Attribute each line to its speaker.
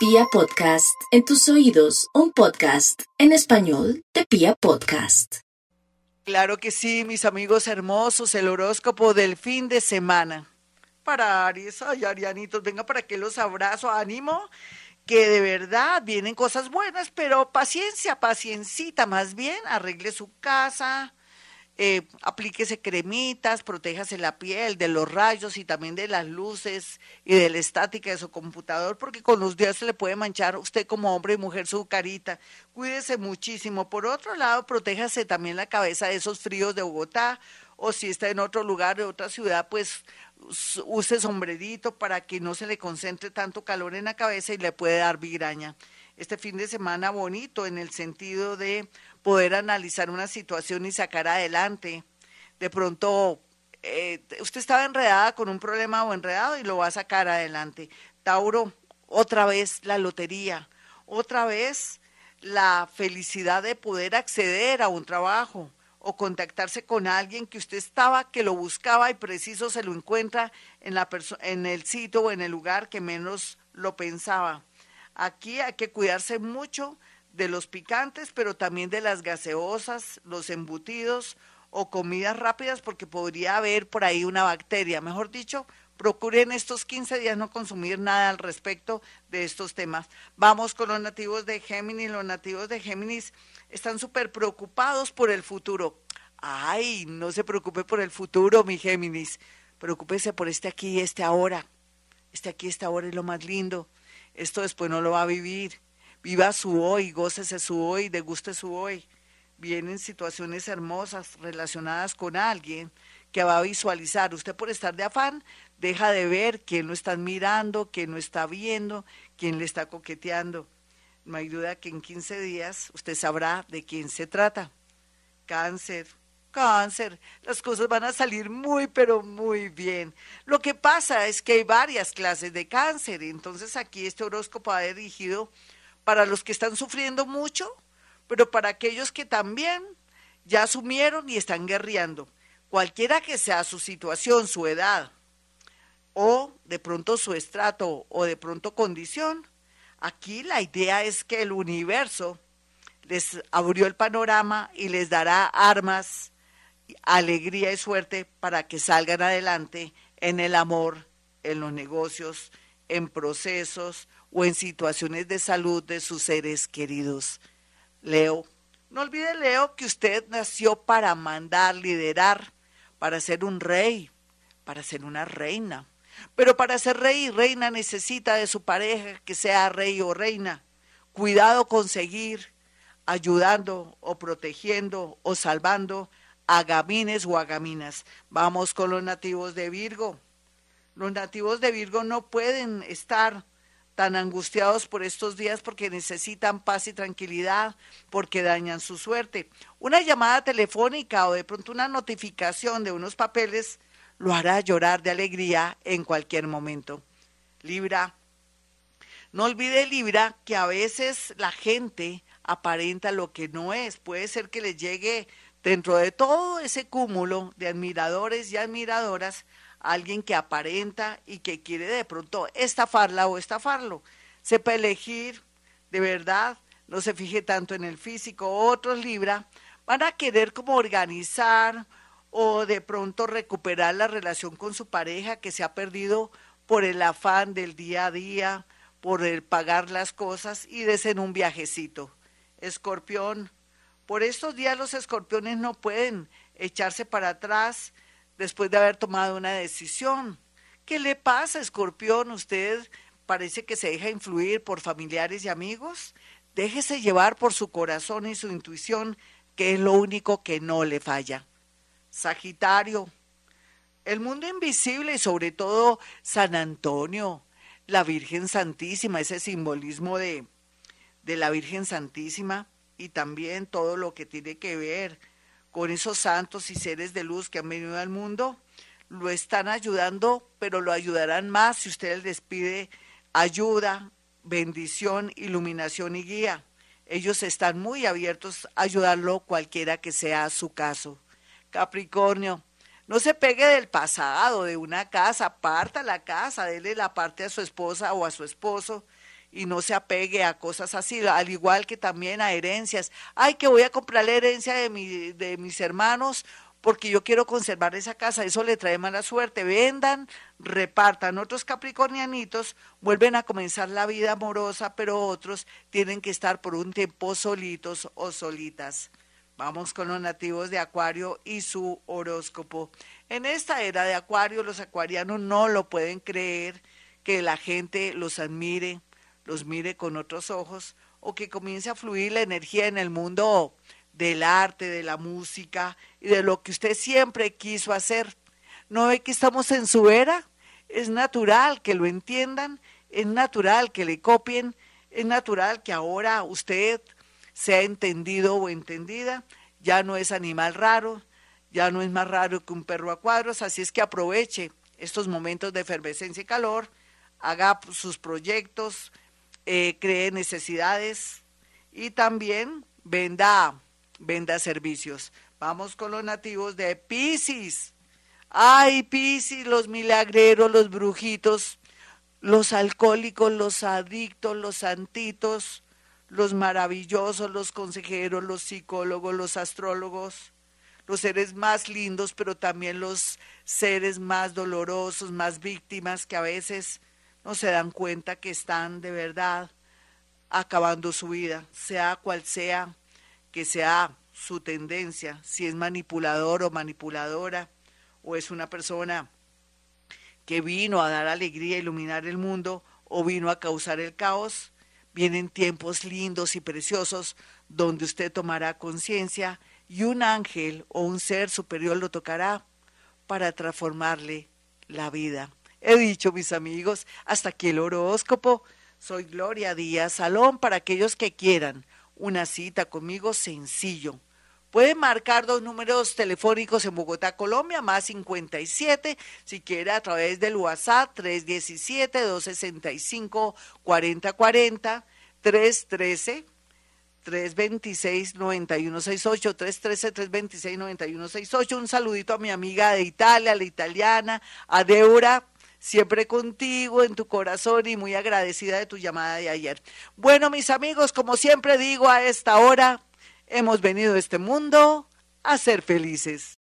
Speaker 1: Pia Podcast, en tus oídos, un podcast en español de Pia Podcast.
Speaker 2: Claro que sí, mis amigos hermosos, el horóscopo del fin de semana. Para Aries, ay, Arianitos, venga para que los abrazo, ánimo, que de verdad vienen cosas buenas, pero paciencia, paciencita, más bien, arregle su casa, eh, aplíquese cremitas, protéjase la piel de los rayos y también de las luces y de la estática de su computador, porque con los días se le puede manchar usted como hombre y mujer su carita. Cuídese muchísimo. Por otro lado, protéjase también la cabeza de esos fríos de Bogotá o si está en otro lugar, de otra ciudad, pues use sombrerito para que no se le concentre tanto calor en la cabeza y le puede dar migraña. Este fin de semana bonito en el sentido de poder analizar una situación y sacar adelante. De pronto, eh, usted estaba enredada con un problema o enredado y lo va a sacar adelante. Tauro, otra vez la lotería, otra vez la felicidad de poder acceder a un trabajo o contactarse con alguien que usted estaba, que lo buscaba y preciso se lo encuentra en, la en el sitio o en el lugar que menos lo pensaba. Aquí hay que cuidarse mucho de los picantes, pero también de las gaseosas, los embutidos o comidas rápidas, porque podría haber por ahí una bacteria. Mejor dicho, procuren estos 15 días no consumir nada al respecto de estos temas. Vamos con los nativos de Géminis. Los nativos de Géminis están súper preocupados por el futuro. Ay, no se preocupe por el futuro, mi Géminis. Preocúpese por este aquí y este ahora. Este aquí y este ahora es lo más lindo. Esto después no lo va a vivir Viva su hoy, gócese su hoy, deguste su hoy. Vienen situaciones hermosas relacionadas con alguien que va a visualizar. Usted por estar de afán deja de ver quién lo está mirando, quién lo está viendo, quién le está coqueteando. No hay duda que en 15 días usted sabrá de quién se trata. Cáncer, cáncer, las cosas van a salir muy, pero muy bien. Lo que pasa es que hay varias clases de cáncer, entonces aquí este horóscopo ha dirigido para los que están sufriendo mucho, pero para aquellos que también ya asumieron y están guerreando. Cualquiera que sea su situación, su edad, o de pronto su estrato, o de pronto condición, aquí la idea es que el universo les abrió el panorama y les dará armas, alegría y suerte para que salgan adelante en el amor, en los negocios, en procesos o en situaciones de salud de sus seres queridos. Leo, no olvide, Leo, que usted nació para mandar, liderar, para ser un rey, para ser una reina. Pero para ser rey y reina necesita de su pareja que sea rey o reina. Cuidado con seguir ayudando o protegiendo o salvando a gamines o a gaminas. Vamos con los nativos de Virgo. Los nativos de Virgo no pueden estar tan angustiados por estos días porque necesitan paz y tranquilidad, porque dañan su suerte. Una llamada telefónica o de pronto una notificación de unos papeles lo hará llorar de alegría en cualquier momento. Libra, no olvide Libra que a veces la gente aparenta lo que no es. Puede ser que le llegue dentro de todo ese cúmulo de admiradores y admiradoras alguien que aparenta y que quiere de pronto estafarla o estafarlo. Sepa elegir, de verdad, no se fije tanto en el físico. Otros Libra van a querer como organizar o de pronto recuperar la relación con su pareja que se ha perdido por el afán del día a día, por el pagar las cosas y en un viajecito. Escorpión, por estos días los escorpiones no pueden echarse para atrás después de haber tomado una decisión. ¿Qué le pasa, escorpión? ¿Usted parece que se deja influir por familiares y amigos? Déjese llevar por su corazón y su intuición, que es lo único que no le falla. Sagitario, el mundo invisible y sobre todo San Antonio, la Virgen Santísima, ese simbolismo de, de la Virgen Santísima y también todo lo que tiene que ver con esos santos y seres de luz que han venido al mundo, lo están ayudando, pero lo ayudarán más si usted les pide ayuda, bendición, iluminación y guía. Ellos están muy abiertos a ayudarlo cualquiera que sea su caso. Capricornio, no se pegue del pasado, de una casa, parta la casa, déle la parte a su esposa o a su esposo, y no se apegue a cosas así, al igual que también a herencias. Ay, que voy a comprar la herencia de, mi, de mis hermanos porque yo quiero conservar esa casa, eso le trae mala suerte. Vendan, repartan. Otros capricornianitos vuelven a comenzar la vida amorosa, pero otros tienen que estar por un tiempo solitos o solitas. Vamos con los nativos de Acuario y su horóscopo. En esta era de Acuario, los acuarianos no lo pueden creer que la gente los admire, los mire con otros ojos o que comience a fluir la energía en el mundo del arte, de la música y de lo que usted siempre quiso hacer. ¿No ve que estamos en su era? Es natural que lo entiendan, es natural que le copien, es natural que ahora usted sea entendido o entendida, ya no es animal raro, ya no es más raro que un perro a cuadros, así es que aproveche estos momentos de efervescencia y calor, haga sus proyectos, eh, cree necesidades y también venda venda servicios. Vamos con los nativos de Pisces. Ay, Pisces, los milagreros, los brujitos, los alcohólicos, los adictos, los santitos, los maravillosos, los consejeros, los psicólogos, los astrólogos, los seres más lindos, pero también los seres más dolorosos, más víctimas que a veces no se dan cuenta que están de verdad acabando su vida, sea cual sea que sea su tendencia, si es manipulador o manipuladora, o es una persona que vino a dar alegría, iluminar el mundo, o vino a causar el caos, vienen tiempos lindos y preciosos donde usted tomará conciencia y un ángel o un ser superior lo tocará para transformarle la vida. He dicho, mis amigos, hasta aquí el horóscopo. Soy Gloria Díaz Salón para aquellos que quieran una cita conmigo sencillo. Puede marcar dos números telefónicos en Bogotá, Colombia, más 57, si quiere a través del WhatsApp 317-265-4040, 313. 326-9168, 313-326-9168. Un saludito a mi amiga de Italia, la italiana, a Deura, siempre contigo en tu corazón y muy agradecida de tu llamada de ayer. Bueno, mis amigos, como siempre digo a esta hora, hemos venido a este mundo a ser felices.